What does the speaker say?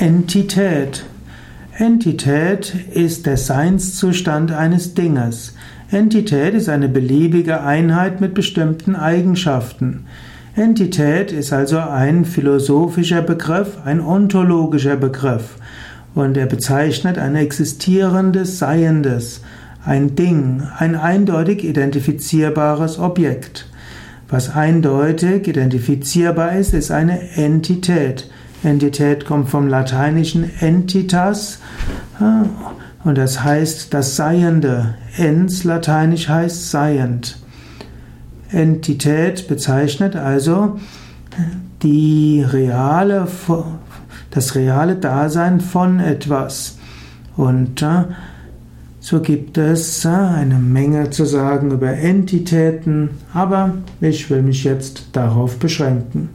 Entität. Entität ist der Seinszustand eines Dinges. Entität ist eine beliebige Einheit mit bestimmten Eigenschaften. Entität ist also ein philosophischer Begriff, ein ontologischer Begriff. Und er bezeichnet ein existierendes Seiendes, ein Ding, ein eindeutig identifizierbares Objekt. Was eindeutig identifizierbar ist, ist eine Entität. Entität kommt vom lateinischen entitas und das heißt das Seiende. Ens lateinisch heißt seiend. Entität bezeichnet also die reale, das reale Dasein von etwas. Und äh, so gibt es äh, eine Menge zu sagen über Entitäten, aber ich will mich jetzt darauf beschränken.